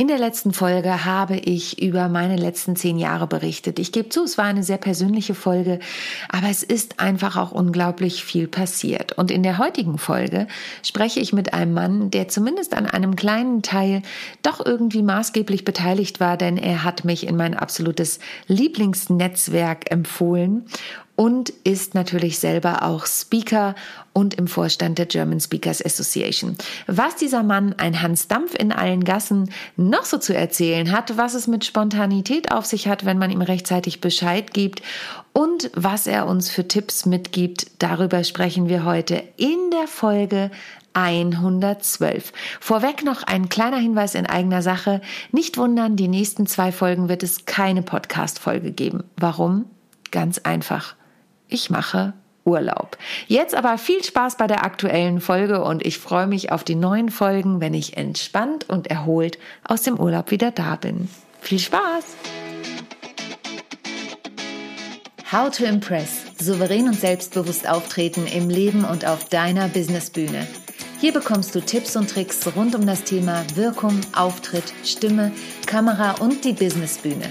In der letzten Folge habe ich über meine letzten zehn Jahre berichtet. Ich gebe zu, es war eine sehr persönliche Folge, aber es ist einfach auch unglaublich viel passiert. Und in der heutigen Folge spreche ich mit einem Mann, der zumindest an einem kleinen Teil doch irgendwie maßgeblich beteiligt war, denn er hat mich in mein absolutes Lieblingsnetzwerk empfohlen und ist natürlich selber auch Speaker und im Vorstand der German Speakers Association. Was dieser Mann, ein Hans Dampf in allen Gassen, noch so zu erzählen hat, was es mit Spontanität auf sich hat, wenn man ihm rechtzeitig Bescheid gibt und was er uns für Tipps mitgibt, darüber sprechen wir heute in der Folge 112. Vorweg noch ein kleiner Hinweis in eigener Sache. Nicht wundern, die nächsten zwei Folgen wird es keine Podcast-Folge geben. Warum? Ganz einfach ich mache Urlaub. Jetzt aber viel Spaß bei der aktuellen Folge und ich freue mich auf die neuen Folgen, wenn ich entspannt und erholt aus dem Urlaub wieder da bin. Viel Spaß! How to Impress. Souverän und selbstbewusst auftreten im Leben und auf deiner Businessbühne. Hier bekommst du Tipps und Tricks rund um das Thema Wirkung, Auftritt, Stimme, Kamera und die Businessbühne.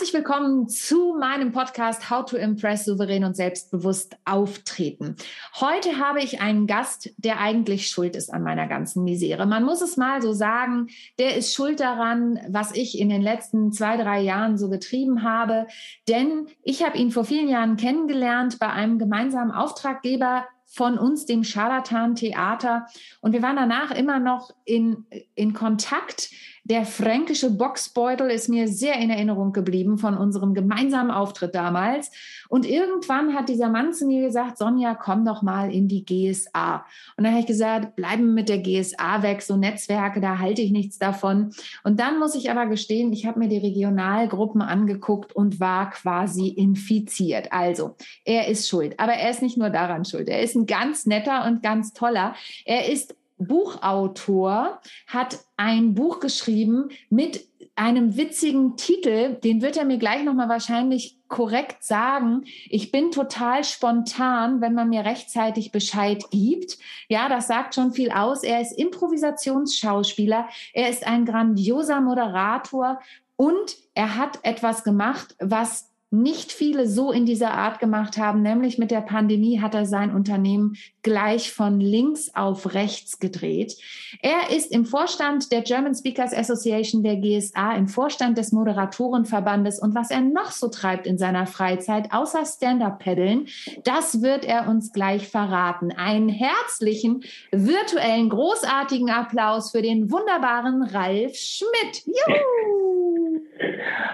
Herzlich willkommen zu meinem Podcast How to Impress souverän und selbstbewusst auftreten. Heute habe ich einen Gast, der eigentlich schuld ist an meiner ganzen Misere. Man muss es mal so sagen, der ist schuld daran, was ich in den letzten zwei, drei Jahren so getrieben habe. Denn ich habe ihn vor vielen Jahren kennengelernt bei einem gemeinsamen Auftraggeber von uns, dem Scharlatan Theater. Und wir waren danach immer noch in, in Kontakt. Der fränkische Boxbeutel ist mir sehr in Erinnerung geblieben von unserem gemeinsamen Auftritt damals. Und irgendwann hat dieser Mann zu mir gesagt, Sonja, komm doch mal in die GSA. Und dann habe ich gesagt, bleiben mit der GSA weg, so Netzwerke, da halte ich nichts davon. Und dann muss ich aber gestehen, ich habe mir die Regionalgruppen angeguckt und war quasi infiziert. Also, er ist schuld. Aber er ist nicht nur daran schuld. Er ist ein ganz netter und ganz toller. Er ist Buchautor, hat ein Buch geschrieben mit einem witzigen Titel, den wird er mir gleich nochmal wahrscheinlich korrekt sagen. Ich bin total spontan, wenn man mir rechtzeitig Bescheid gibt. Ja, das sagt schon viel aus. Er ist Improvisationsschauspieler, er ist ein grandioser Moderator und er hat etwas gemacht, was nicht viele so in dieser Art gemacht haben, nämlich mit der Pandemie hat er sein Unternehmen gleich von links auf rechts gedreht. Er ist im Vorstand der German Speakers Association der GSA, im Vorstand des Moderatorenverbandes und was er noch so treibt in seiner Freizeit, außer Stand-up-Paddeln, das wird er uns gleich verraten. Einen herzlichen, virtuellen, großartigen Applaus für den wunderbaren Ralf Schmidt. Juhu!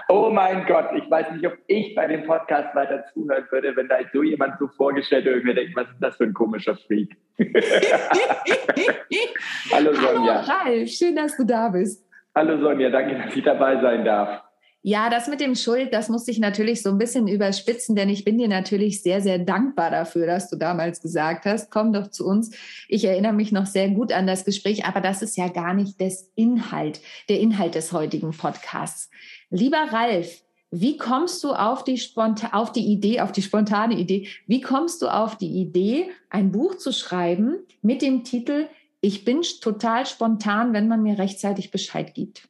Oh mein Gott, ich weiß nicht, ob ich bei dem Podcast weiter zuhören würde, wenn da so jemand so vorgestellt wird und mir denkt, was ist das für ein komischer Freak. Hallo Sonja. Hallo Ralf, schön, dass du da bist. Hallo Sonja, danke, dass ich dabei sein darf. Ja, das mit dem Schuld, das musste ich natürlich so ein bisschen überspitzen, denn ich bin dir natürlich sehr, sehr dankbar dafür, dass du damals gesagt hast, komm doch zu uns. Ich erinnere mich noch sehr gut an das Gespräch, aber das ist ja gar nicht das Inhalt, der Inhalt des heutigen Podcasts. Lieber Ralf, wie kommst du auf die, Sponta auf die Idee, auf die spontane Idee, wie kommst du auf die Idee, ein Buch zu schreiben mit dem Titel Ich bin total spontan, wenn man mir rechtzeitig Bescheid gibt?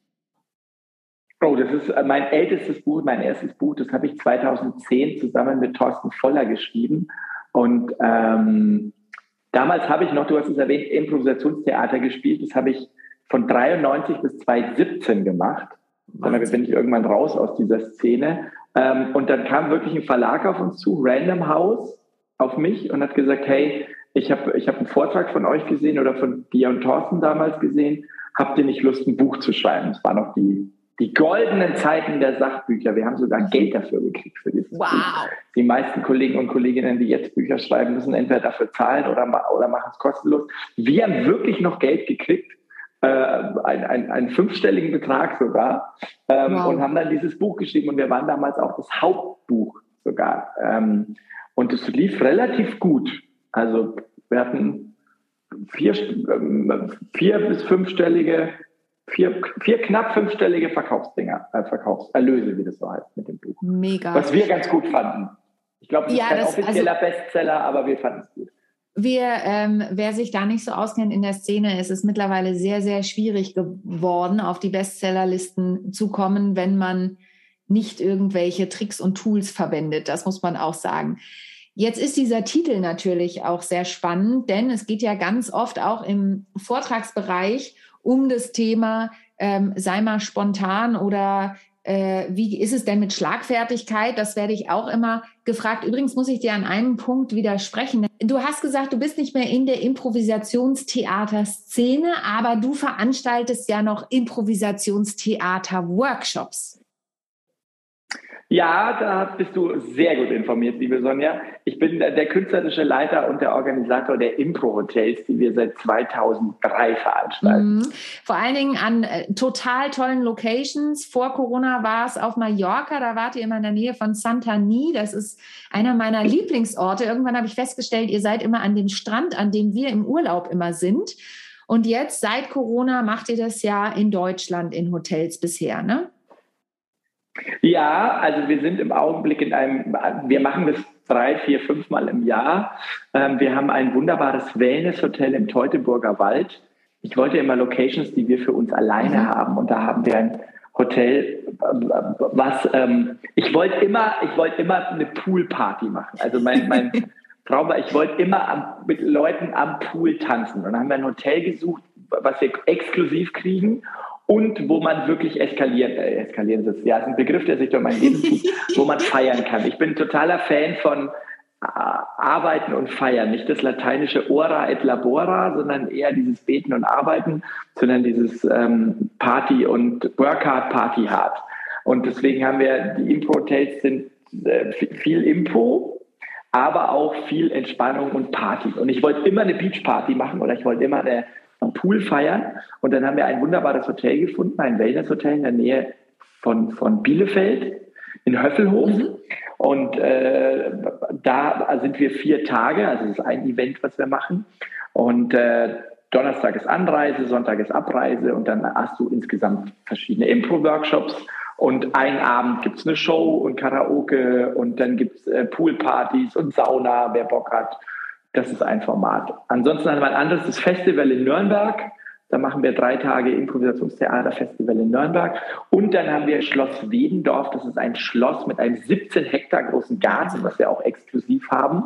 Oh, das ist äh, mein ältestes Buch, mein erstes Buch. Das habe ich 2010 zusammen mit Thorsten Voller geschrieben. Und ähm, damals habe ich noch, du hast es erwähnt, Improvisationstheater gespielt. Das habe ich von 93 bis 2017 gemacht. Dann bin ich irgendwann raus aus dieser Szene. Ähm, und dann kam wirklich ein Verlag auf uns zu, Random House, auf mich und hat gesagt, hey, ich habe ich hab einen Vortrag von euch gesehen oder von dir und Thorsten damals gesehen. Habt ihr nicht Lust, ein Buch zu schreiben? Das war noch die, die goldenen Zeiten der Sachbücher. Wir haben sogar Geld dafür gekriegt für dieses wow. Buch. Die meisten Kollegen und Kolleginnen, die jetzt Bücher schreiben, müssen entweder dafür zahlen oder, oder machen es kostenlos. Wir haben wirklich noch Geld gekriegt äh, einen, einen, einen fünfstelligen Betrag sogar ähm, wow. und haben dann dieses Buch geschrieben und wir waren damals auch das Hauptbuch sogar. Ähm, und es lief relativ gut. Also wir hatten vier, ähm, vier bis fünfstellige vier, vier knapp fünfstellige Verkaufsdinger, äh, Verkaufserlöse, wie das so heißt mit dem Buch. Mega. Was wir ganz gut fanden. Ich glaube, es Ja, ist kein das- offizieller Bestseller, aber wir fanden es gut. Wir, ähm, wer sich da nicht so auskennt in der Szene, es ist mittlerweile sehr, sehr schwierig geworden, auf die Bestsellerlisten zu kommen, wenn man nicht irgendwelche Tricks und Tools verwendet. Das muss man auch sagen. Jetzt ist dieser Titel natürlich auch sehr spannend, denn es geht ja ganz oft auch im Vortragsbereich um das Thema, ähm, sei mal spontan oder äh, wie ist es denn mit Schlagfertigkeit? Das werde ich auch immer gefragt. Übrigens muss ich dir an einem Punkt widersprechen. Du hast gesagt, du bist nicht mehr in der Improvisationstheater-Szene, aber du veranstaltest ja noch Improvisationstheater-Workshops. Ja, da bist du sehr gut informiert, liebe Sonja. Ich bin der künstlerische Leiter und der Organisator der Impro-Hotels, die wir seit 2003 veranstalten. Mhm. Vor allen Dingen an äh, total tollen Locations. Vor Corona war es auf Mallorca, da wart ihr immer in der Nähe von Santani. Das ist einer meiner Lieblingsorte. Irgendwann habe ich festgestellt, ihr seid immer an dem Strand, an dem wir im Urlaub immer sind. Und jetzt, seit Corona, macht ihr das ja in Deutschland in Hotels bisher, ne? Ja, also wir sind im Augenblick in einem, wir machen das drei, vier, fünf Mal im Jahr. Ähm, wir haben ein wunderbares Wellness-Hotel im Teutoburger Wald. Ich wollte immer Locations, die wir für uns alleine Mhm. haben. Und da haben wir ein Hotel, was ähm, ich wollte immer, ich wollte immer eine Poolparty machen. Also mein, mein Traum war, ich wollte immer am, mit Leuten am Pool tanzen. Und dann haben wir ein Hotel gesucht, was wir exklusiv kriegen und wo man wirklich eskalieren, äh, eskalieren ist, ja, ist ein Begriff, der sich durch mein Leben zieht, wo man feiern kann. Ich bin totaler Fan von äh, Arbeiten und Feiern. Nicht das lateinische Ora et Labora, sondern eher dieses Beten und Arbeiten, sondern dieses ähm, Party und Work hard, Party hard. Und deswegen haben wir, die Impro-Hotels sind äh, viel Impro, aber auch viel Entspannung und Party. Und ich wollte immer eine Beach-Party machen oder ich wollte immer eine, Pool feiern. Und dann haben wir ein wunderbares Hotel gefunden, ein Wellness-Hotel in der Nähe von, von Bielefeld in Höffelhof. Mhm. Und äh, da sind wir vier Tage, also das ist ein Event, was wir machen. Und äh, Donnerstag ist Anreise, Sonntag ist Abreise und dann hast du insgesamt verschiedene Impro-Workshops. Und einen Abend gibt es eine Show und Karaoke und dann gibt es äh, Poolpartys und Sauna, wer Bock hat. Das ist ein Format. Ansonsten haben wir ein anderes, das Festival in Nürnberg. Da machen wir drei Tage Improvisationstheaterfestival in Nürnberg. Und dann haben wir Schloss Wedendorf. Das ist ein Schloss mit einem 17 Hektar großen Garten, was wir auch exklusiv haben.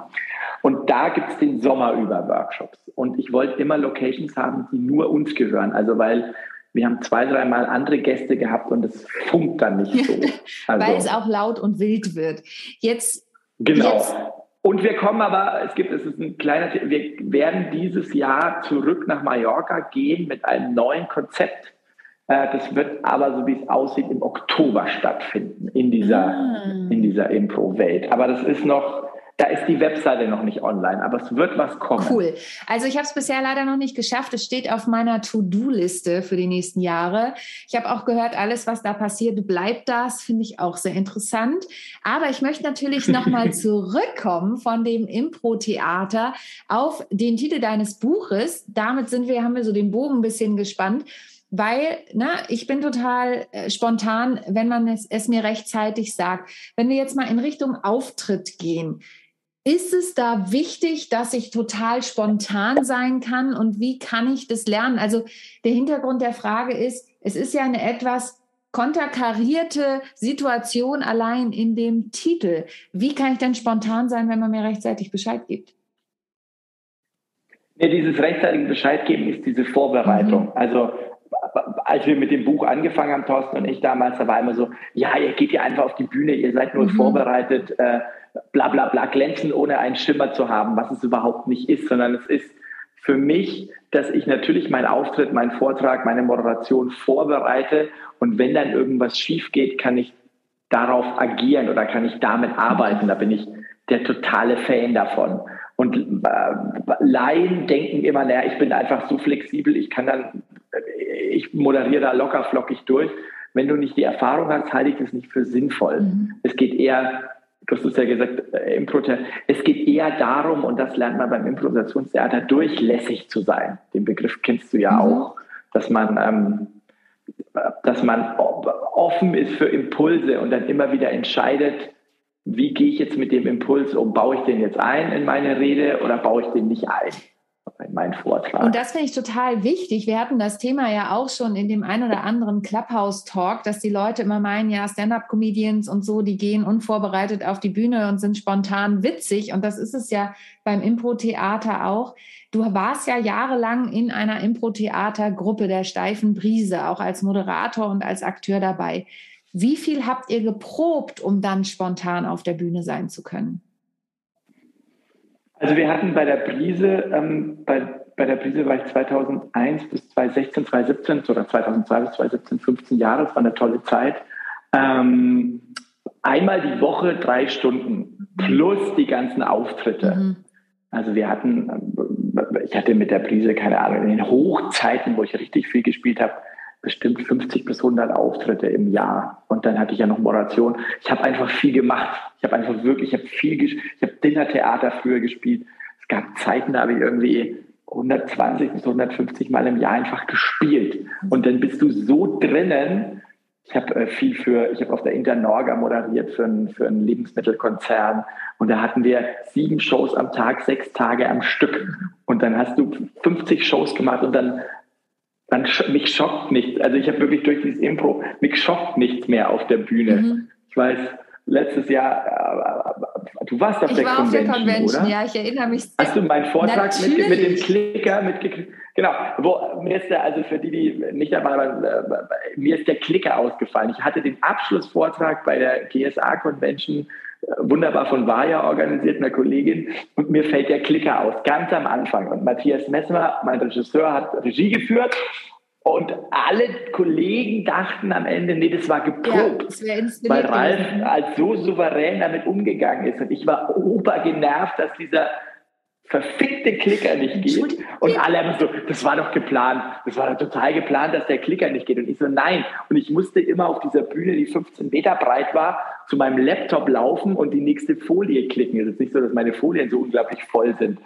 Und da gibt es den Sommer über Workshops. Und ich wollte immer Locations haben, die nur uns gehören. Also weil wir haben zwei, dreimal andere Gäste gehabt und es funkt dann nicht so. Also, Weil es auch laut und wild wird. Jetzt, Genau. Jetzt- Und wir kommen aber, es gibt, es ist ein kleiner, wir werden dieses Jahr zurück nach Mallorca gehen mit einem neuen Konzept. Äh, Das wird aber, so wie es aussieht, im Oktober stattfinden, in dieser, Ah. in dieser Impro-Welt. Aber das ist noch, da ist die Webseite noch nicht online, aber es wird was kommen. Cool. Also ich habe es bisher leider noch nicht geschafft. Es steht auf meiner To-Do-Liste für die nächsten Jahre. Ich habe auch gehört, alles, was da passiert, bleibt das. Finde ich auch sehr interessant. Aber ich möchte natürlich nochmal zurückkommen von dem Impro-Theater auf den Titel deines Buches. Damit sind wir, haben wir so den Bogen ein bisschen gespannt. Weil, na, ich bin total äh, spontan, wenn man es, es mir rechtzeitig sagt. Wenn wir jetzt mal in Richtung Auftritt gehen, ist es da wichtig, dass ich total spontan sein kann und wie kann ich das lernen? Also der Hintergrund der Frage ist, es ist ja eine etwas konterkarierte Situation allein in dem Titel. Wie kann ich denn spontan sein, wenn man mir rechtzeitig Bescheid gibt? Ja, dieses rechtzeitige Bescheid geben ist diese Vorbereitung. Mhm. Also als wir mit dem Buch angefangen haben, Thorsten und ich damals, da war immer so, ja, ihr geht ja einfach auf die Bühne, ihr seid nur Mhm. vorbereitet, äh, bla bla bla, glänzen, ohne einen Schimmer zu haben, was es überhaupt nicht ist, sondern es ist für mich, dass ich natürlich meinen Auftritt, meinen Vortrag, meine Moderation vorbereite und wenn dann irgendwas schief geht, kann ich darauf agieren oder kann ich damit arbeiten. Da bin ich der totale Fan davon. Und äh, Laien denken immer, naja, ich bin einfach so flexibel, ich kann dann, ich moderiere da locker flockig durch. Wenn du nicht die Erfahrung hast, halte ich das nicht für sinnvoll. Mhm. Es geht eher, du hast es ja gesagt, äh, Impro es geht eher darum, und das lernt man beim Improvisationstheater, durchlässig zu sein. Den Begriff kennst du ja Mhm. auch, dass man ähm, dass man offen ist für Impulse und dann immer wieder entscheidet, wie gehe ich jetzt mit dem Impuls um? Baue ich den jetzt ein in meine Rede oder baue ich den nicht ein? In meinen Vortrag. Und das finde ich total wichtig. Wir hatten das Thema ja auch schon in dem ein oder anderen Clubhouse-Talk, dass die Leute immer meinen, ja, Stand-up-Comedians und so, die gehen unvorbereitet auf die Bühne und sind spontan witzig. Und das ist es ja beim Impro-Theater auch. Du warst ja jahrelang in einer Impro-Theater-Gruppe der Steifen Brise, auch als Moderator und als Akteur dabei. Wie viel habt ihr geprobt, um dann spontan auf der Bühne sein zu können? Also wir hatten bei der Brise, ähm, bei, bei der Brise war ich 2001 bis 2016, 2017 oder 2002 bis 2017, 15 Jahre, das war eine tolle Zeit. Ähm, einmal die Woche drei Stunden plus die ganzen Auftritte. Mhm. Also wir hatten, äh, ich hatte mit der Brise, keine Ahnung, in den Hochzeiten, wo ich richtig viel gespielt habe, bestimmt 50 bis 100 Auftritte im Jahr. Und dann hatte ich ja noch Moderation. Ich habe einfach viel gemacht. Ich habe einfach wirklich, ich habe viel, ich habe Dinnertheater früher gespielt. Es gab Zeiten, da habe ich irgendwie 120 bis 150 Mal im Jahr einfach gespielt. Und dann bist du so drinnen. Ich habe äh, viel für, ich habe auf der Internorga moderiert für einen, für einen Lebensmittelkonzern. Und da hatten wir sieben Shows am Tag, sechs Tage am Stück. Und dann hast du 50 Shows gemacht und dann dann mich schockt nichts. Also ich habe wirklich durch dieses Impro, mich schockt nichts mehr auf der Bühne. Mhm. Ich weiß, letztes Jahr, äh, du warst auf ich der war Convention, auf der Convention, oder? ja, ich erinnere mich. Hast du meinen Vortrag mit, mit, dem Klicker mitgekriegt? Genau, wo, mir ist der, also für die, die nicht dabei waren, äh, mir ist der Klicker ausgefallen. Ich hatte den Abschlussvortrag bei der GSA Convention wunderbar von Vaja organisiert, einer Kollegin, und mir fällt der Klicker aus, ganz am Anfang. Und Matthias Messmer, mein Regisseur, hat Regie geführt und alle Kollegen dachten am Ende, nee, das war geprobt, ja, das weil Ralf als so souverän damit umgegangen ist. Und ich war obergenervt, dass dieser verfickte Klicker nicht geht. Und alle haben so, das war doch geplant. Das war doch total geplant, dass der Klicker nicht geht. Und ich so, nein. Und ich musste immer auf dieser Bühne, die 15 Meter breit war, zu meinem Laptop laufen und die nächste Folie klicken. Es ist nicht so, dass meine Folien so unglaublich voll sind.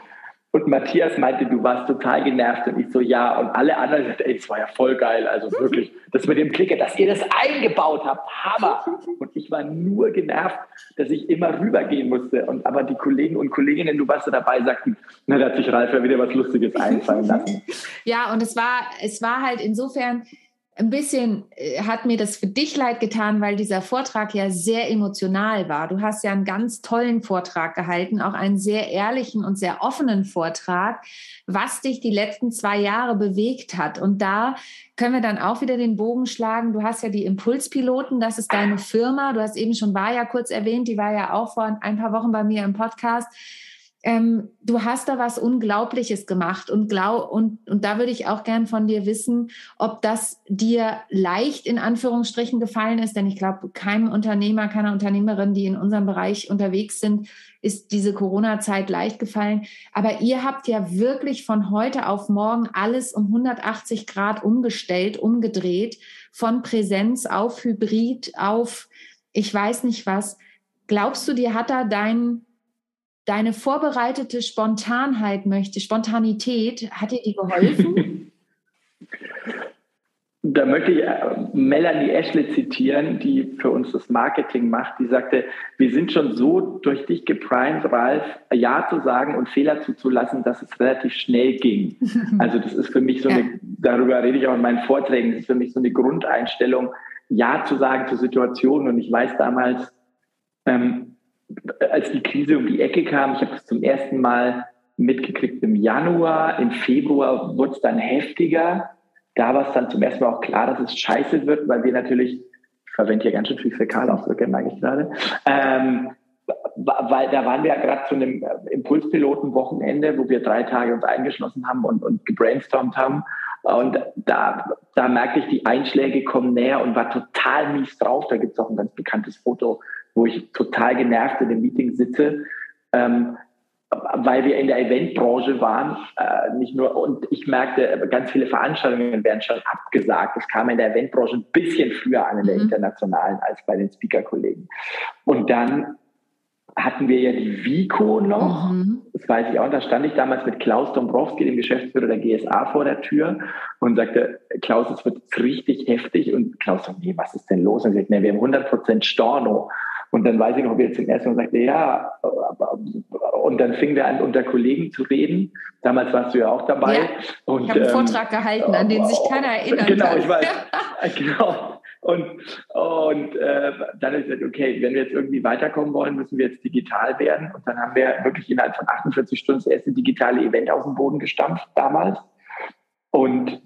Und Matthias meinte, du warst total genervt. Und ich so, ja. Und alle anderen sagten, ey, das war ja voll geil. Also wirklich, das mit dem Klicker, dass ihr das eingebaut habt, Hammer. Und ich war nur genervt, dass ich immer rübergehen musste. Und aber die Kollegen und Kolleginnen, du warst da dabei, sagten, na, da hat sich Ralf ja wieder was Lustiges einfallen lassen. Ja, und es war, es war halt insofern, ein bisschen äh, hat mir das für dich leid getan, weil dieser Vortrag ja sehr emotional war. Du hast ja einen ganz tollen Vortrag gehalten, auch einen sehr ehrlichen und sehr offenen Vortrag, was dich die letzten zwei Jahre bewegt hat. Und da können wir dann auch wieder den Bogen schlagen. Du hast ja die Impulspiloten, das ist deine Firma. Du hast eben schon war ja kurz erwähnt, die war ja auch vor ein paar Wochen bei mir im Podcast ähm, du hast da was Unglaubliches gemacht und glaub, und, und da würde ich auch gern von dir wissen, ob das dir leicht in Anführungsstrichen gefallen ist, denn ich glaube, keinem Unternehmer, keiner Unternehmerin, die in unserem Bereich unterwegs sind, ist diese Corona-Zeit leicht gefallen. Aber ihr habt ja wirklich von heute auf morgen alles um 180 Grad umgestellt, umgedreht, von Präsenz auf Hybrid, auf ich weiß nicht was. Glaubst du, dir hat da dein deine vorbereitete Spontanheit möchte, Spontanität, hat dir die geholfen? da möchte ich äh, Melanie Ashley zitieren, die für uns das Marketing macht. Die sagte, wir sind schon so durch dich geprimed, Ralf, Ja zu sagen und Fehler zuzulassen, dass es relativ schnell ging. Also das ist für mich so ja. eine, darüber rede ich auch in meinen Vorträgen, das ist für mich so eine Grundeinstellung, Ja zu sagen zu Situationen. Und ich weiß damals, ähm, als die Krise um die Ecke kam, ich habe es zum ersten Mal mitgekriegt im Januar, im Februar wurde es dann heftiger. Da war es dann zum ersten Mal auch klar, dass es scheiße wird, weil wir natürlich, ich verwende hier ganz schön viel Fäkalausdrücke, merke ich gerade, ähm, weil da waren wir ja gerade zu einem Impulspiloten-Wochenende, wo wir drei Tage uns eingeschlossen haben und, und gebrainstormt haben. Und da, da merkte ich, die Einschläge kommen näher und war total mies drauf. Da gibt es auch ein ganz bekanntes Foto wo ich total genervt in dem Meeting sitze, ähm, weil wir in der Eventbranche waren, äh, nicht nur, und ich merkte, ganz viele Veranstaltungen werden schon abgesagt. Das kam in der Eventbranche ein bisschen früher an in der mhm. internationalen als bei den Speaker-Kollegen. Und dann hatten wir ja die Vico noch mhm. das weiß ich auch, da stand ich damals mit Klaus Dombrowski, dem Geschäftsführer der GSA, vor der Tür und sagte, Klaus, es wird richtig heftig. Und Klaus sagte, nee, was ist denn los? Und ich sagte, nee, wir haben 100 Prozent Storno. Und dann weiß ich noch, wie er zum ersten Mal sagte, ja, und dann fingen wir an, unter Kollegen zu reden. Damals warst du ja auch dabei. Ja, und, ich habe einen ähm, Vortrag gehalten, an den sich keiner erinnert. Genau, kann. ich weiß. genau. Und, und äh, dann habe ich gesagt, okay, wenn wir jetzt irgendwie weiterkommen wollen, müssen wir jetzt digital werden. Und dann haben wir wirklich innerhalb von 48 Stunden das erste digitale Event aus dem Boden gestampft damals. Und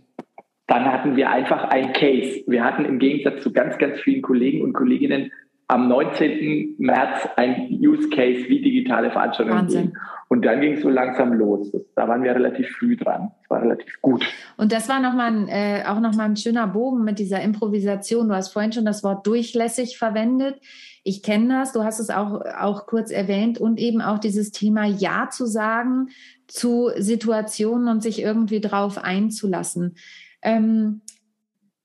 dann hatten wir einfach ein Case. Wir hatten im Gegensatz zu ganz, ganz vielen Kollegen und Kolleginnen am 19. März ein Use Case, wie digitale Veranstaltungen Wahnsinn. gehen. Und dann ging es so langsam los. Da waren wir relativ früh dran. Das war relativ gut. Und das war noch mal ein, äh, auch nochmal ein schöner Bogen mit dieser Improvisation. Du hast vorhin schon das Wort durchlässig verwendet. Ich kenne das, du hast es auch, auch kurz erwähnt und eben auch dieses Thema Ja zu sagen zu Situationen und sich irgendwie drauf einzulassen. Ähm,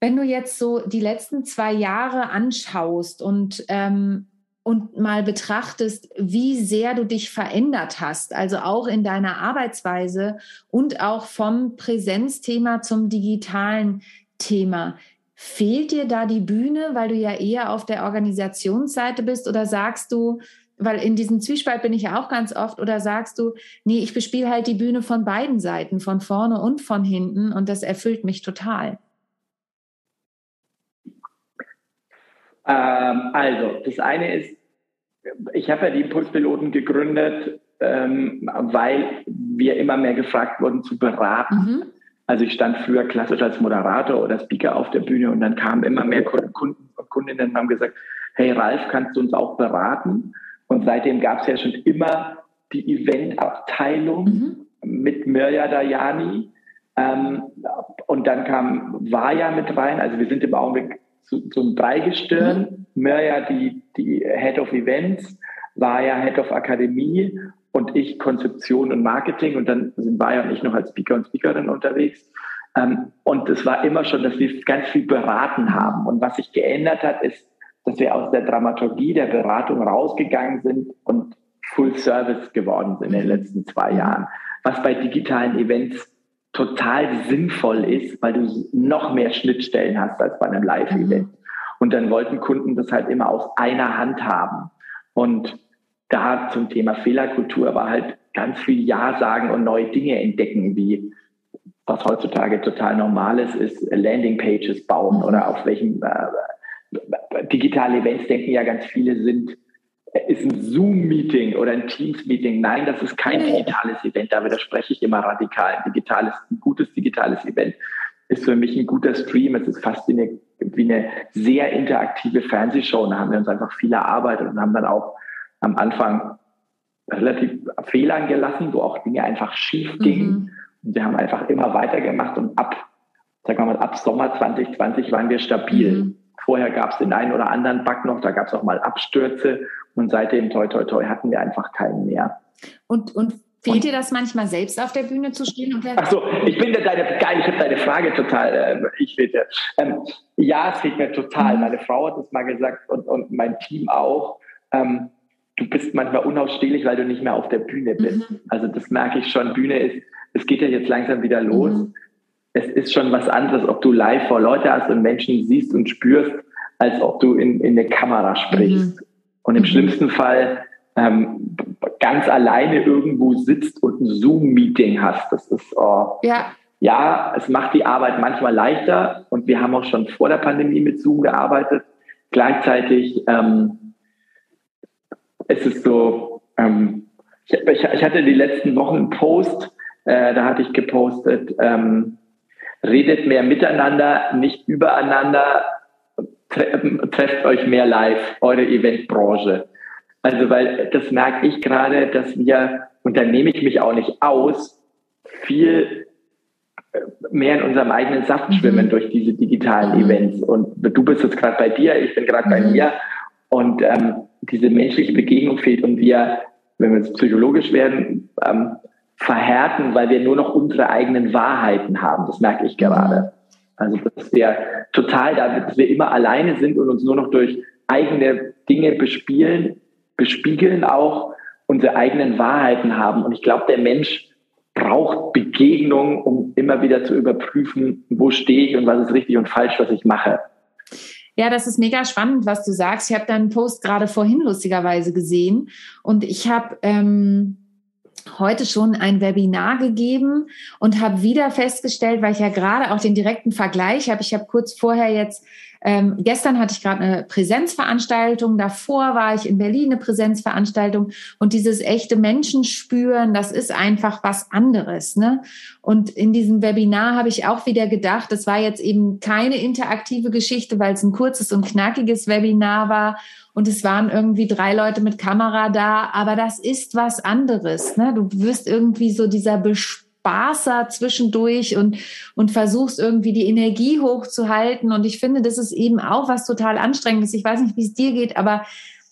wenn du jetzt so die letzten zwei Jahre anschaust und, ähm, und mal betrachtest, wie sehr du dich verändert hast, also auch in deiner Arbeitsweise und auch vom Präsenzthema zum digitalen Thema, fehlt dir da die Bühne, weil du ja eher auf der Organisationsseite bist oder sagst du, weil in diesem Zwiespalt bin ich ja auch ganz oft, oder sagst du, nee, ich bespiele halt die Bühne von beiden Seiten, von vorne und von hinten und das erfüllt mich total? Ähm, also, das eine ist, ich habe ja die Impulspiloten gegründet, ähm, weil wir immer mehr gefragt wurden zu beraten. Mhm. Also ich stand früher klassisch als Moderator oder Speaker auf der Bühne und dann kamen immer mehr Kunden und Kundinnen und haben gesagt, hey Ralf, kannst du uns auch beraten? Und seitdem gab es ja schon immer die Eventabteilung mhm. mit Mirja Dayani. Ähm, und dann kam Vaja mit rein. Also wir sind im Augenblick zu, zum Dreigestirn. Mhm. Mirja, die, die Head of Events, war ja Head of Akademie und ich Konzeption und Marketing. Und dann sind Vaja und ich noch als Speaker und Speakerin unterwegs. Ähm, und es war immer schon, dass wir ganz viel beraten haben. Und was sich geändert hat, ist, dass wir aus der Dramaturgie der Beratung rausgegangen sind und Full Service geworden sind in den letzten zwei Jahren. Was bei digitalen Events total sinnvoll ist, weil du noch mehr Schnittstellen hast als bei einem Live-Event. Mhm. Und dann wollten Kunden das halt immer aus einer Hand haben. Und da zum Thema Fehlerkultur war halt ganz viel Ja sagen und neue Dinge entdecken, wie was heutzutage total normal ist, ist Landingpages bauen mhm. oder auf welchen äh, digitale Events denken ja ganz viele sind ist ein Zoom-Meeting oder ein Teams-Meeting. Nein, das ist kein digitales Event. Da widerspreche ich immer radikal. Ein digitales, ein gutes digitales Event ist für mich ein guter Stream. Es ist fast wie eine, wie eine sehr interaktive Fernsehshow. Da haben wir uns einfach viel erarbeitet und haben dann auch am Anfang relativ Fehlern gelassen, wo auch Dinge einfach schief gingen. Mhm. Und wir haben einfach immer weitergemacht und ab, sagen wir mal, ab Sommer 2020 waren wir stabil. Mhm. Vorher gab es den einen oder anderen Bug noch, da gab es auch mal Abstürze und seitdem, toi, toi, toi, hatten wir einfach keinen mehr. Und, und Fehlt dir das manchmal selbst auf der Bühne zu stehen? Und Ach so, ich bin deine, geil, ich habe deine Frage total, äh, ich bitte. Ähm, ja, es fehlt mir total. Mhm. Meine Frau hat es mal gesagt und, und mein Team auch. Ähm, du bist manchmal unausstehlich, weil du nicht mehr auf der Bühne bist. Mhm. Also das merke ich schon. Bühne ist, es geht ja jetzt langsam wieder los. Mhm. Es ist schon was anderes, ob du live vor Leute hast und Menschen siehst und spürst, als ob du in, in eine Kamera sprichst. Mhm. Und im mhm. schlimmsten Fall ähm, ganz alleine irgendwo sitzt und ein Zoom-Meeting hast. Das ist, oh, ja. ja, es macht die Arbeit manchmal leichter und wir haben auch schon vor der Pandemie mit Zoom gearbeitet. Gleichzeitig ähm, ist es so, ähm, ich, ich, hatte die letzten Wochen einen Post, äh, da hatte ich gepostet, ähm, redet mehr miteinander, nicht übereinander, trefft euch mehr live, eure Eventbranche. Also, weil das merke ich gerade, dass wir, und da nehme ich mich auch nicht aus, viel äh, mehr in unserem eigenen Saft mhm. schwimmen durch diese digitalen mhm. Events. Und du bist jetzt gerade bei dir, ich bin gerade mhm. bei mir. Und ähm, diese menschliche Begegnung fehlt und wir, wenn wir jetzt psychologisch werden, ähm, verhärten, weil wir nur noch unsere eigenen Wahrheiten haben. Das merke ich gerade. Mhm. Also, dass wir total, dass wir immer alleine sind und uns nur noch durch eigene Dinge bespielen, bespiegeln auch unsere eigenen Wahrheiten haben. Und ich glaube, der Mensch braucht Begegnung, um immer wieder zu überprüfen, wo stehe ich und was ist richtig und falsch, was ich mache. Ja, das ist mega spannend, was du sagst. Ich habe deinen Post gerade vorhin lustigerweise gesehen und ich habe ähm, heute schon ein Webinar gegeben und habe wieder festgestellt, weil ich ja gerade auch den direkten Vergleich habe. Ich habe kurz vorher jetzt ähm, gestern hatte ich gerade eine Präsenzveranstaltung, davor war ich in Berlin eine Präsenzveranstaltung und dieses echte Menschenspüren, das ist einfach was anderes. Ne? Und in diesem Webinar habe ich auch wieder gedacht, das war jetzt eben keine interaktive Geschichte, weil es ein kurzes und knackiges Webinar war und es waren irgendwie drei Leute mit Kamera da, aber das ist was anderes. Ne? Du wirst irgendwie so dieser Besp Spaßer zwischendurch und, und versuchst irgendwie die Energie hochzuhalten. Und ich finde, das ist eben auch was total anstrengendes. Ich weiß nicht, wie es dir geht, aber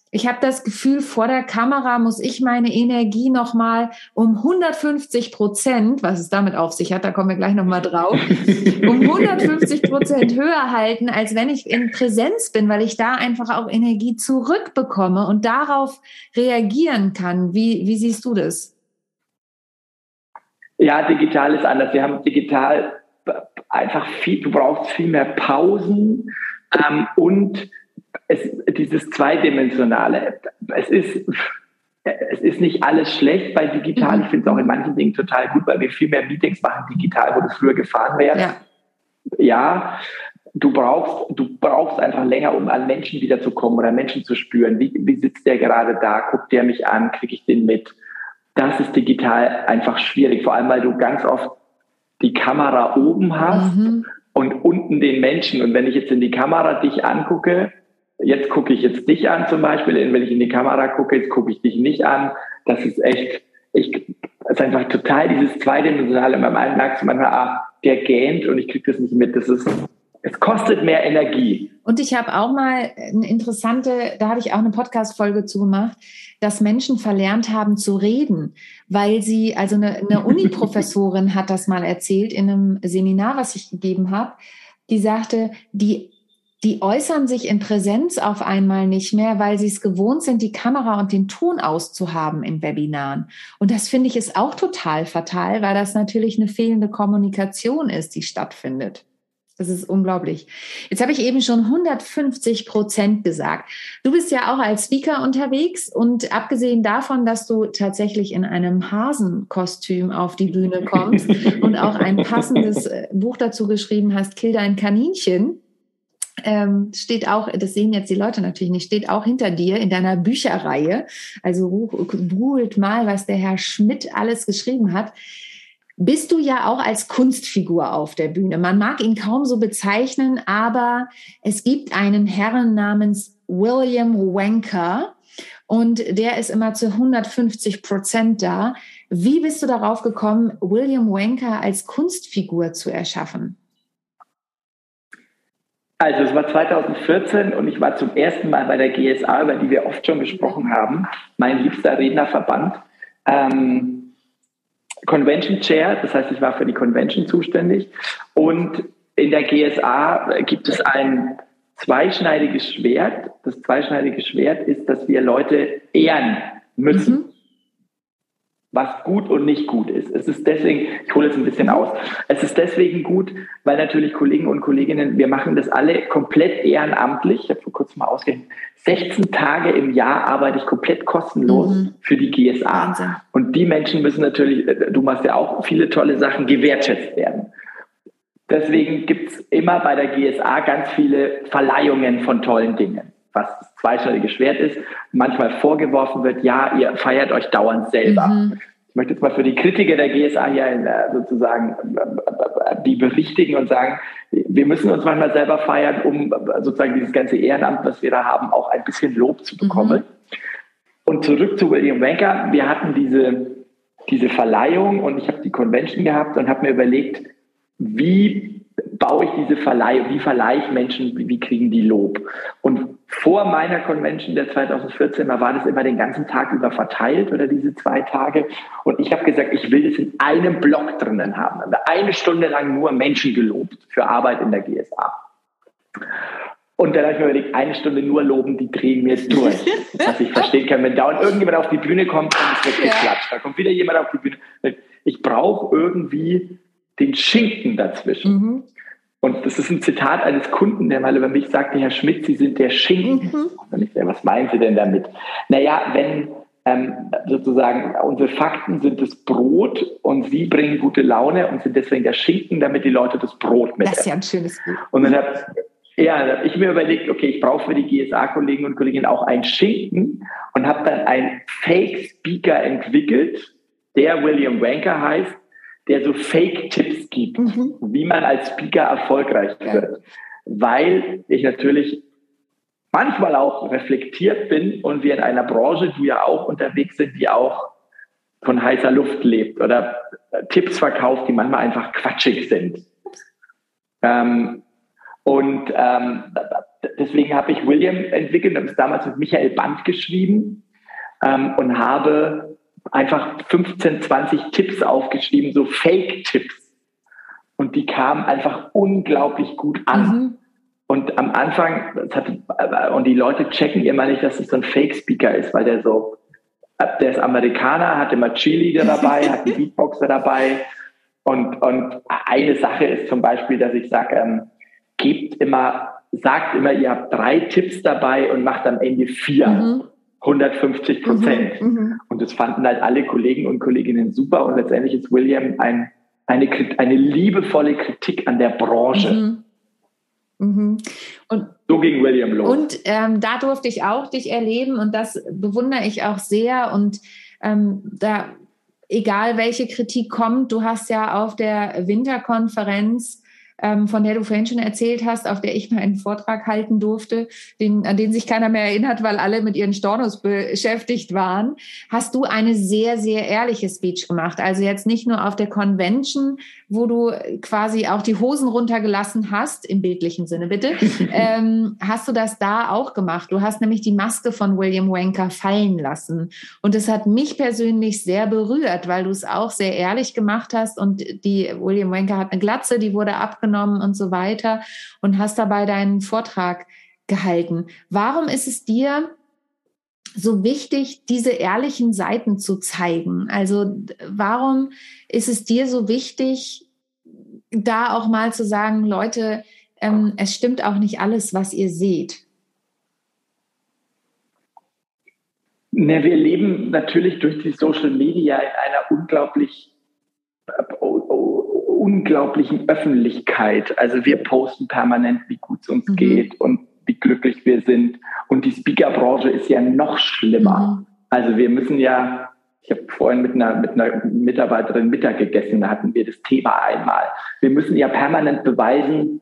ich habe das Gefühl, vor der Kamera muss ich meine Energie nochmal um 150 Prozent, was es damit auf sich hat, da kommen wir gleich nochmal drauf, um 150 Prozent höher halten, als wenn ich in Präsenz bin, weil ich da einfach auch Energie zurückbekomme und darauf reagieren kann. Wie, wie siehst du das? Ja, digital ist anders. Wir haben digital einfach viel, du brauchst viel mehr Pausen ähm, und es, dieses Zweidimensionale. Es ist, es ist nicht alles schlecht bei digital. Ich finde es auch in manchen Dingen total gut, weil wir viel mehr Meetings machen digital, wo du früher gefahren wärst. Ja. ja, du brauchst, du brauchst einfach länger, um an Menschen wiederzukommen oder Menschen zu spüren. Wie, wie sitzt der gerade da? Guckt der mich an? Kriege ich den mit? Das ist digital einfach schwierig, vor allem weil du ganz oft die Kamera oben hast mhm. und unten den Menschen. Und wenn ich jetzt in die Kamera dich angucke, jetzt gucke ich jetzt dich an zum Beispiel, wenn ich in die Kamera gucke, jetzt gucke ich dich nicht an. Das ist echt, ich, das ist einfach total dieses zweidimensionale. Beim einen merkst du manchmal, ah, der gähnt und ich kriege das nicht mit. Das ist es kostet mehr Energie. Und ich habe auch mal eine interessante, da habe ich auch eine Podcast-Folge zu gemacht, dass Menschen verlernt haben zu reden, weil sie, also eine, eine Uni-Professorin hat das mal erzählt in einem Seminar, was ich gegeben habe, die sagte, die die äußern sich in Präsenz auf einmal nicht mehr, weil sie es gewohnt sind, die Kamera und den Ton auszuhaben in Webinaren. Und das finde ich ist auch total fatal, weil das natürlich eine fehlende Kommunikation ist, die stattfindet. Das ist unglaublich. Jetzt habe ich eben schon 150 Prozent gesagt. Du bist ja auch als Speaker unterwegs und abgesehen davon, dass du tatsächlich in einem Hasenkostüm auf die Bühne kommst und auch ein passendes äh, Buch dazu geschrieben hast, Kill dein Kaninchen, ähm, steht auch, das sehen jetzt die Leute natürlich nicht, steht auch hinter dir in deiner Bücherreihe. Also googelt mal, was der Herr Schmidt alles geschrieben hat bist du ja auch als Kunstfigur auf der Bühne. Man mag ihn kaum so bezeichnen, aber es gibt einen Herrn namens William Wanker und der ist immer zu 150 Prozent da. Wie bist du darauf gekommen, William Wanker als Kunstfigur zu erschaffen? Also es war 2014 und ich war zum ersten Mal bei der GSA, über die wir oft schon gesprochen haben, mein liebster Rednerverband. Ähm, Convention Chair, das heißt, ich war für die Convention zuständig. Und in der GSA gibt es ein zweischneidiges Schwert. Das zweischneidige Schwert ist, dass wir Leute ehren müssen. Mhm was gut und nicht gut ist. Es ist deswegen, ich hole es ein bisschen aus, es ist deswegen gut, weil natürlich Kollegen und Kolleginnen, wir machen das alle komplett ehrenamtlich. Ich habe vor kurzem mal ausgerechnet, 16 Tage im Jahr arbeite ich komplett kostenlos mhm. für die GSA. Wahnsinn. Und die Menschen müssen natürlich, du machst ja auch viele tolle Sachen, gewertschätzt werden. Deswegen gibt es immer bei der GSA ganz viele Verleihungen von tollen Dingen was das zweischneidige Schwert ist, manchmal vorgeworfen wird, ja, ihr feiert euch dauernd selber. Mhm. Ich möchte jetzt mal für die Kritiker der GSA hier äh, sozusagen äh, die berichtigen und sagen, wir müssen uns manchmal selber feiern, um sozusagen dieses ganze Ehrenamt, was wir da haben, auch ein bisschen Lob zu bekommen. Mhm. Und zurück zu William Wanker. Wir hatten diese, diese Verleihung und ich habe die Convention gehabt und habe mir überlegt, wie baue ich diese Verleihung, wie verleihe ich Menschen, wie, wie kriegen die Lob? Und vor meiner Convention der 2014 war das immer den ganzen Tag über verteilt oder diese zwei Tage. Und ich habe gesagt, ich will das in einem Block drinnen haben. Eine Stunde lang nur Menschen gelobt für Arbeit in der GSA. Und dann habe ich mir überlegt, eine Stunde nur loben, die drehen mir durch. Was ich verstehen kann, wenn dauernd irgendjemand auf die Bühne kommt, dann ist wirklich ja. Da kommt wieder jemand auf die Bühne. Ich brauche irgendwie den Schinken dazwischen. Mhm. Und das ist ein Zitat eines Kunden, der mal über mich sagte, Herr Schmidt, Sie sind der Schinken. Mhm. Und ich sage, was meinen Sie denn damit? Naja, wenn ähm, sozusagen unsere Fakten sind das Brot und Sie bringen gute Laune und sind deswegen der Schinken, damit die Leute das Brot mit. Das ist ja ein schönes Bild. Und dann habe ja, hab ich mir überlegt, okay, ich brauche für die GSA-Kollegen und Kolleginnen auch einen Schinken und habe dann einen Fake-Speaker entwickelt, der William Wanker heißt, der so Fake-Tipps gibt, mhm. wie man als Speaker erfolgreich wird. Weil ich natürlich manchmal auch reflektiert bin und wir in einer Branche, du ja auch unterwegs sind, die auch von heißer Luft lebt oder Tipps verkauft, die manchmal einfach quatschig sind. Ähm, und ähm, deswegen habe ich William entwickelt, habe es damals mit Michael Band geschrieben ähm, und habe einfach 15, 20 Tipps aufgeschrieben, so Fake-Tipps. Und die kamen einfach unglaublich gut an. Mhm. Und am Anfang, hat, und die Leute checken immer nicht, dass es so ein Fake-Speaker ist, weil der so, der ist Amerikaner, hat immer Cheerleader dabei, hat einen Beatboxer dabei. Und, und eine Sache ist zum Beispiel, dass ich sage, ähm, gebt immer, sagt immer, ihr habt drei Tipps dabei und macht am Ende vier. Mhm. 150 Prozent. Mhm, mhm, und das fanden halt alle Kollegen und Kolleginnen super. Und letztendlich ist William ein, eine, eine liebevolle Kritik an der Branche. Mhm. Mhm. Und, so ging William los. Und ähm, da durfte ich auch dich erleben und das bewundere ich auch sehr. Und ähm, da, egal welche Kritik kommt, du hast ja auf der Winterkonferenz ähm, von der du vorhin schon erzählt hast, auf der ich mal einen Vortrag halten durfte, den, an den sich keiner mehr erinnert, weil alle mit ihren Stornos beschäftigt waren, hast du eine sehr, sehr ehrliche Speech gemacht. Also jetzt nicht nur auf der Convention, wo du quasi auch die Hosen runtergelassen hast, im bildlichen Sinne bitte, ähm, hast du das da auch gemacht. Du hast nämlich die Maske von William Wanker fallen lassen. Und es hat mich persönlich sehr berührt, weil du es auch sehr ehrlich gemacht hast. Und die William Wanker hat eine Glatze, die wurde abgenommen und so weiter und hast dabei deinen Vortrag gehalten. Warum ist es dir so wichtig, diese ehrlichen Seiten zu zeigen? Also warum ist es dir so wichtig, da auch mal zu sagen, Leute, ähm, es stimmt auch nicht alles, was ihr seht? Na, wir leben natürlich durch die Social Media in einer unglaublich unglaublichen Öffentlichkeit. Also wir posten permanent, wie gut es uns mhm. geht und wie glücklich wir sind. Und die Speakerbranche ist ja noch schlimmer. Mhm. Also wir müssen ja, ich habe vorhin mit einer, mit einer Mitarbeiterin Mittag gegessen, da hatten wir das Thema einmal. Wir müssen ja permanent beweisen,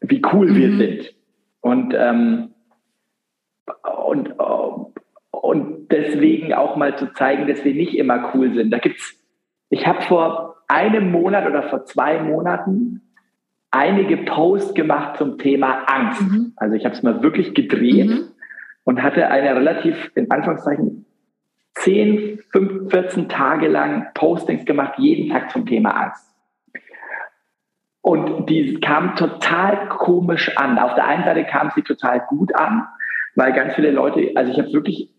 wie cool mhm. wir sind. Und, ähm, und, und deswegen auch mal zu zeigen, dass wir nicht immer cool sind. Da gibt's, ich habe vor einem Monat oder vor zwei Monaten einige Posts gemacht zum Thema Angst. Mhm. Also ich habe es mal wirklich gedreht mhm. und hatte eine relativ, in Anführungszeichen, 10, 5, 14 Tage lang Postings gemacht, jeden Tag zum Thema Angst. Und die kam total komisch an. Auf der einen Seite kam sie total gut an, weil ganz viele Leute, also ich habe wirklich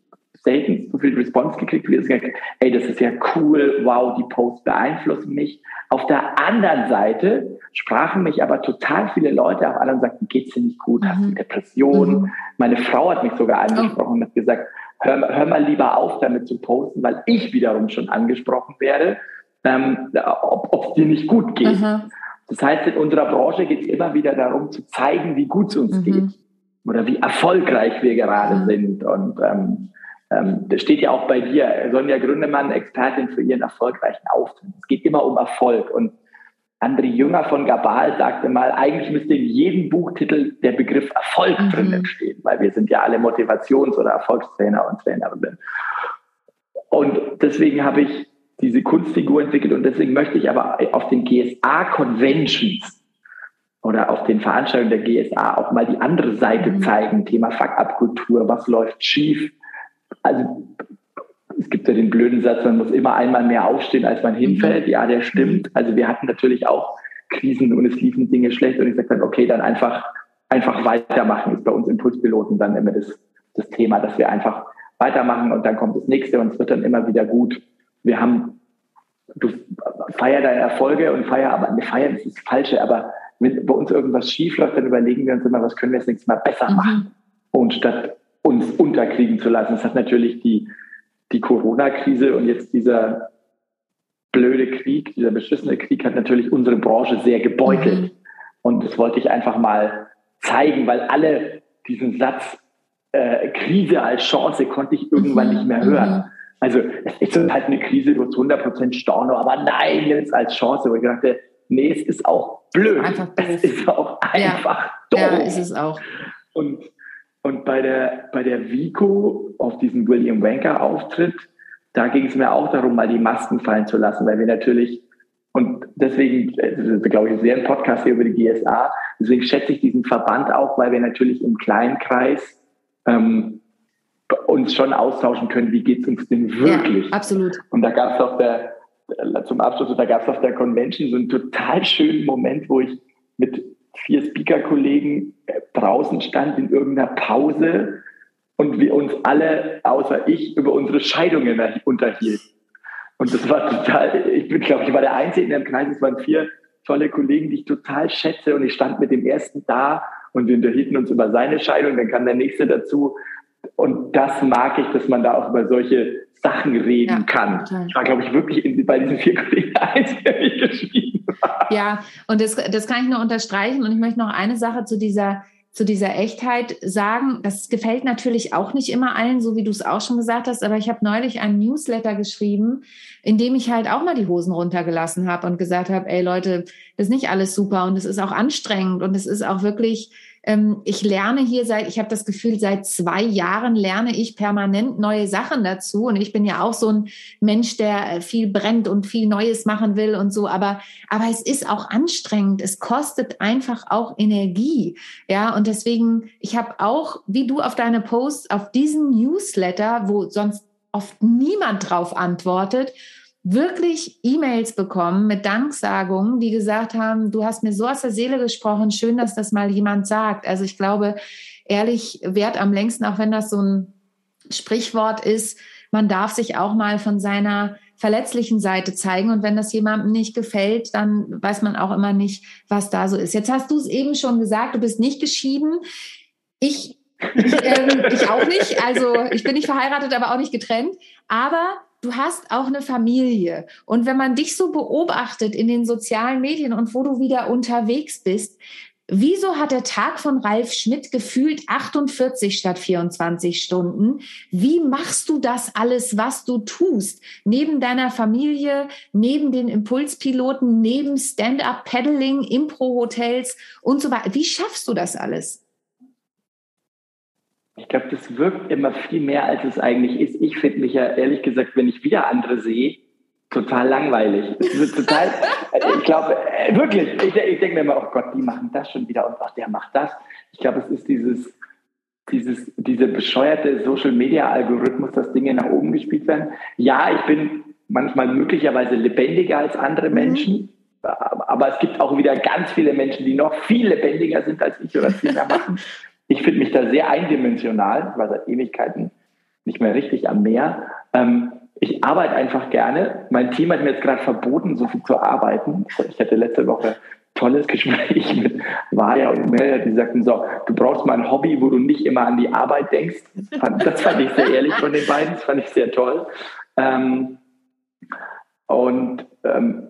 selten so viel Response gekriegt, wie es gesagt, ey, das ist ja cool, wow, die Posts beeinflussen mich. Auf der anderen Seite sprachen mich aber total viele Leute auf an und sagten, geht's dir nicht gut, hast du mhm. Depressionen? Mhm. Meine Frau hat mich sogar angesprochen und hat gesagt, hör, hör mal lieber auf, damit zu posten, weil ich wiederum schon angesprochen werde, ähm, ob es dir nicht gut geht. Mhm. Das heißt, in unserer Branche geht es immer wieder darum, zu zeigen, wie gut es uns mhm. geht oder wie erfolgreich wir gerade mhm. sind. Und ähm, das steht ja auch bei dir, Sonja Gründemann, Expertin für ihren erfolgreichen Auftritt. Es geht immer um Erfolg. Und André Jünger von Gabal sagte mal, eigentlich müsste in jedem Buchtitel der Begriff Erfolg mhm. drinnen stehen, weil wir sind ja alle Motivations- oder Erfolgstrainer und Trainerinnen. Und deswegen habe ich diese Kunstfigur entwickelt und deswegen möchte ich aber auf den GSA-Conventions oder auf den Veranstaltungen der GSA auch mal die andere Seite mhm. zeigen, Thema Fuck-Up-Kultur, was läuft schief, also es gibt ja den blöden Satz, man muss immer einmal mehr aufstehen, als man hinfällt. Mhm. Ja, der stimmt. Also wir hatten natürlich auch Krisen und es liefen Dinge schlecht und ich sagte dann, okay, dann einfach einfach weitermachen ist bei uns Impulspiloten dann immer das, das Thema, dass wir einfach weitermachen und dann kommt das nächste und es wird dann immer wieder gut. Wir haben, du feier deine Erfolge und feier, aber ne, feiern ist das Falsche, aber wenn bei uns irgendwas schief läuft, dann überlegen wir uns immer, was können wir das nächste Mal besser mhm. machen. Und statt uns unterkriegen zu lassen. Das hat natürlich die, die Corona-Krise und jetzt dieser blöde Krieg, dieser beschissene Krieg hat natürlich unsere Branche sehr gebeutelt. Mhm. Und das wollte ich einfach mal zeigen, weil alle diesen Satz äh, Krise als Chance konnte ich irgendwann mhm. nicht mehr hören. Mhm. Also es ist halt eine Krise, du hast 100% Storno, aber nein, jetzt als Chance. Wo ich dachte, nee, es ist auch blöd. Einfach doof. Es ist auch einfach ja. doof. Ja, ist es auch. Und, und bei der, bei der Vico auf diesem William Wanker Auftritt, da ging es mir auch darum, mal die Masken fallen zu lassen, weil wir natürlich, und deswegen, glaube ich, sehr ein Podcast hier über die GSA, deswegen schätze ich diesen Verband auch, weil wir natürlich im kleinen Kreis ähm, uns schon austauschen können, wie geht es uns denn wirklich. Ja, absolut. Und da gab es auf der, zum Abschluss, da gab es auf der Convention so einen total schönen Moment, wo ich mit vier Speaker-Kollegen äh, draußen stand in irgendeiner Pause und wir uns alle, außer ich, über unsere Scheidungen unterhielten. Und das war total, ich bin, glaube ich, war der Einzige in dem Kreis, es waren vier tolle Kollegen, die ich total schätze und ich stand mit dem ersten da und wir unterhielten uns über seine Scheidung, dann kam der nächste dazu. Und das mag ich, dass man da auch über solche Sachen reden ja, kann. Total. Ich war, glaube ich, wirklich in, bei diesen vier Kollegen der Einzige, der mich geschrieben. Ja, und das, das kann ich nur unterstreichen. Und ich möchte noch eine Sache zu dieser zu dieser Echtheit sagen. Das gefällt natürlich auch nicht immer allen, so wie du es auch schon gesagt hast. Aber ich habe neulich einen Newsletter geschrieben, in dem ich halt auch mal die Hosen runtergelassen habe und gesagt habe, ey Leute, das ist nicht alles super und es ist auch anstrengend und es ist auch wirklich ähm, ich lerne hier seit, ich habe das Gefühl, seit zwei Jahren lerne ich permanent neue Sachen dazu. Und ich bin ja auch so ein Mensch, der äh, viel brennt und viel Neues machen will und so. Aber, aber es ist auch anstrengend. Es kostet einfach auch Energie. Ja, und deswegen, ich habe auch, wie du auf deine Posts, auf diesen Newsletter, wo sonst oft niemand drauf antwortet, wirklich E-Mails bekommen mit Danksagungen, die gesagt haben, du hast mir so aus der Seele gesprochen, schön, dass das mal jemand sagt. Also ich glaube, ehrlich wert am längsten, auch wenn das so ein Sprichwort ist, man darf sich auch mal von seiner verletzlichen Seite zeigen. Und wenn das jemandem nicht gefällt, dann weiß man auch immer nicht, was da so ist. Jetzt hast du es eben schon gesagt, du bist nicht geschieden. Ich, ich, ähm, ich auch nicht. Also ich bin nicht verheiratet, aber auch nicht getrennt. Aber du hast auch eine Familie. Und wenn man dich so beobachtet in den sozialen Medien und wo du wieder unterwegs bist, Wieso hat der Tag von Ralf Schmidt gefühlt 48 statt 24 Stunden? Wie machst du das alles, was du tust? Neben deiner Familie, neben den Impulspiloten, neben Stand-up-Paddling, Impro-Hotels und so weiter. Wie schaffst du das alles? Ich glaube, das wirkt immer viel mehr, als es eigentlich ist. Ich finde mich ja ehrlich gesagt, wenn ich wieder andere sehe, total langweilig. total, ich glaube, äh, wirklich, ich, ich denke mir immer, oh Gott, die machen das schon wieder und ach, der macht das. Ich glaube, es ist dieses, dieses, diese bescheuerte Social Media Algorithmus, dass Dinge nach oben gespielt werden. Ja, ich bin manchmal möglicherweise lebendiger als andere mhm. Menschen, aber es gibt auch wieder ganz viele Menschen, die noch viel lebendiger sind als ich oder viel mehr machen. Ich finde mich da sehr eindimensional, war seit Ewigkeiten nicht mehr richtig am Meer. Ähm, ich arbeite einfach gerne. Mein Team hat mir jetzt gerade verboten, so viel zu arbeiten. Ich hatte letzte Woche ein tolles Gespräch mit Vaja und Mel, die sagten so, du brauchst mal ein Hobby, wo du nicht immer an die Arbeit denkst. Das fand ich sehr ehrlich von den beiden, das fand ich sehr toll. Ähm, und ähm,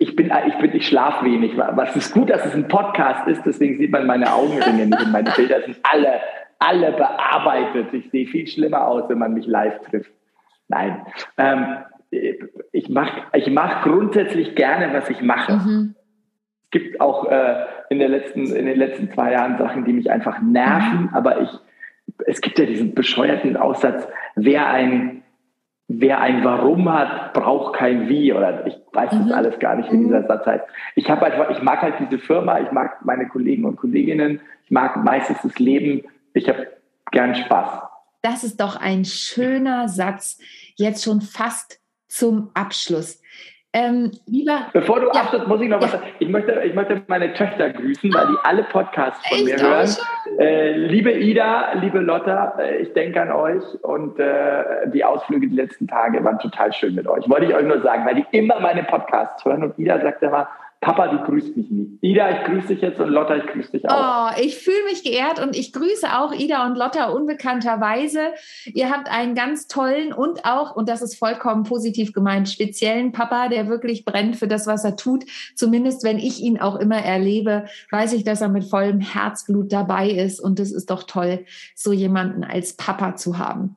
ich bin, ich bin, ich schlafe wenig. Was ist gut, dass es ein Podcast ist, deswegen sieht man meine Augenringe nicht und meine Bilder sind alle, alle bearbeitet. Ich sehe viel schlimmer aus, wenn man mich live trifft. Nein. Ähm, ich mache ich mach grundsätzlich gerne, was ich mache. Mhm. Es gibt auch äh, in, der letzten, in den letzten zwei Jahren Sachen, die mich einfach nerven, mhm. aber ich, es gibt ja diesen bescheuerten Aussatz, wer ein wer ein Warum hat, braucht kein Wie oder ich weiß das mhm. alles gar nicht, wie dieser mhm. Satz heißt. Ich habe einfach, ich mag halt diese Firma, ich mag meine Kollegen und Kolleginnen, ich mag meistens das Leben, ich habe gern Spaß. Das ist doch ein schöner Satz, jetzt schon fast zum Abschluss. Ähm, lieber, Bevor du ja. abschließt, muss ich noch ja. was sagen. Ich möchte, ich möchte meine Töchter grüßen, weil die alle Podcasts von Echt? mir hören. Äh, liebe Ida, liebe Lotta, äh, ich denke an euch und äh, die Ausflüge die letzten Tage waren total schön mit euch. Wollte ich euch nur sagen, weil die immer meine Podcasts hören und Ida sagt immer, Papa, du grüßt mich nie. Ida, ich grüße dich jetzt und Lotta, ich grüße dich auch. Oh, ich fühle mich geehrt und ich grüße auch Ida und Lotta unbekannterweise. Ihr habt einen ganz tollen und auch, und das ist vollkommen positiv gemeint, speziellen Papa, der wirklich brennt für das, was er tut. Zumindest wenn ich ihn auch immer erlebe, weiß ich, dass er mit vollem Herzblut dabei ist. Und es ist doch toll, so jemanden als Papa zu haben.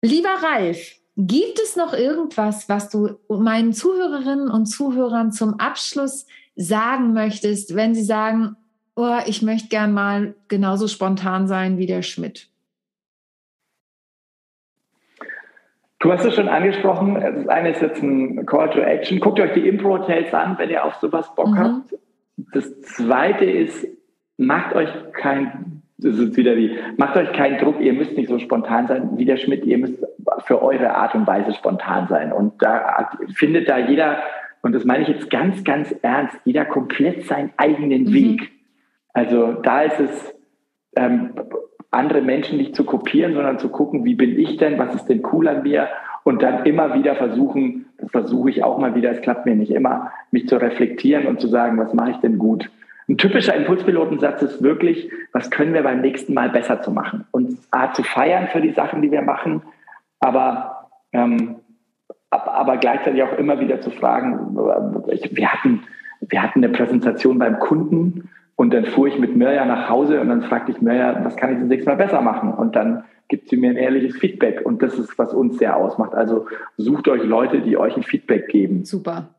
Lieber Ralf, Gibt es noch irgendwas, was du meinen Zuhörerinnen und Zuhörern zum Abschluss sagen möchtest, wenn sie sagen, oh, ich möchte gern mal genauso spontan sein wie der Schmidt? Du hast es schon angesprochen. Das eine ist jetzt ein Call to Action. Guckt euch die Impro-Hotels an, wenn ihr auf sowas Bock mhm. habt. Das zweite ist, macht euch kein das ist wieder wie, macht euch keinen Druck, ihr müsst nicht so spontan sein wie der Schmidt, ihr müsst für eure Art und Weise spontan sein. Und da findet da jeder, und das meine ich jetzt ganz, ganz ernst, jeder komplett seinen eigenen mhm. Weg. Also da ist es, ähm, andere Menschen nicht zu kopieren, sondern zu gucken, wie bin ich denn, was ist denn cool an mir und dann immer wieder versuchen, das versuche ich auch mal wieder, es klappt mir nicht immer, mich zu reflektieren und zu sagen, was mache ich denn gut ein typischer Impulspilotensatz ist wirklich, was können wir beim nächsten Mal besser zu machen? Und A, zu feiern für die Sachen, die wir machen, aber, ähm, aber gleichzeitig auch immer wieder zu fragen, wir hatten, wir hatten eine Präsentation beim Kunden und dann fuhr ich mit Mirja nach Hause und dann fragte ich Mirja, was kann ich das nächste Mal besser machen? Und dann gibt sie mir ein ehrliches Feedback und das ist, was uns sehr ausmacht. Also sucht euch Leute, die euch ein Feedback geben. Super.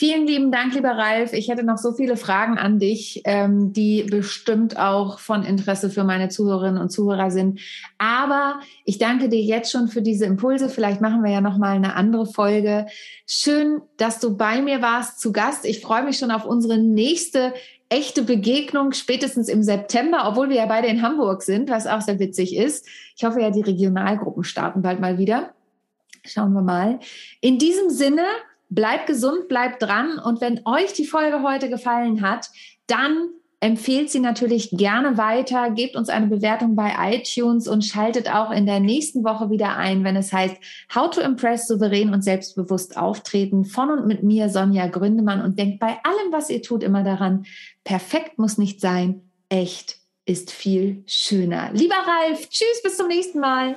Vielen lieben Dank, lieber Ralf. Ich hätte noch so viele Fragen an dich, ähm, die bestimmt auch von Interesse für meine Zuhörerinnen und Zuhörer sind. Aber ich danke dir jetzt schon für diese Impulse. Vielleicht machen wir ja noch mal eine andere Folge. Schön, dass du bei mir warst zu Gast. Ich freue mich schon auf unsere nächste echte Begegnung spätestens im September, obwohl wir ja beide in Hamburg sind, was auch sehr witzig ist. Ich hoffe ja, die Regionalgruppen starten bald mal wieder. Schauen wir mal. In diesem Sinne Bleibt gesund, bleibt dran. Und wenn euch die Folge heute gefallen hat, dann empfehlt sie natürlich gerne weiter, gebt uns eine Bewertung bei iTunes und schaltet auch in der nächsten Woche wieder ein, wenn es heißt How to Impress souverän und selbstbewusst auftreten. Von und mit mir Sonja Gründemann. Und denkt bei allem, was ihr tut, immer daran, perfekt muss nicht sein, echt ist viel schöner. Lieber Ralf, tschüss, bis zum nächsten Mal.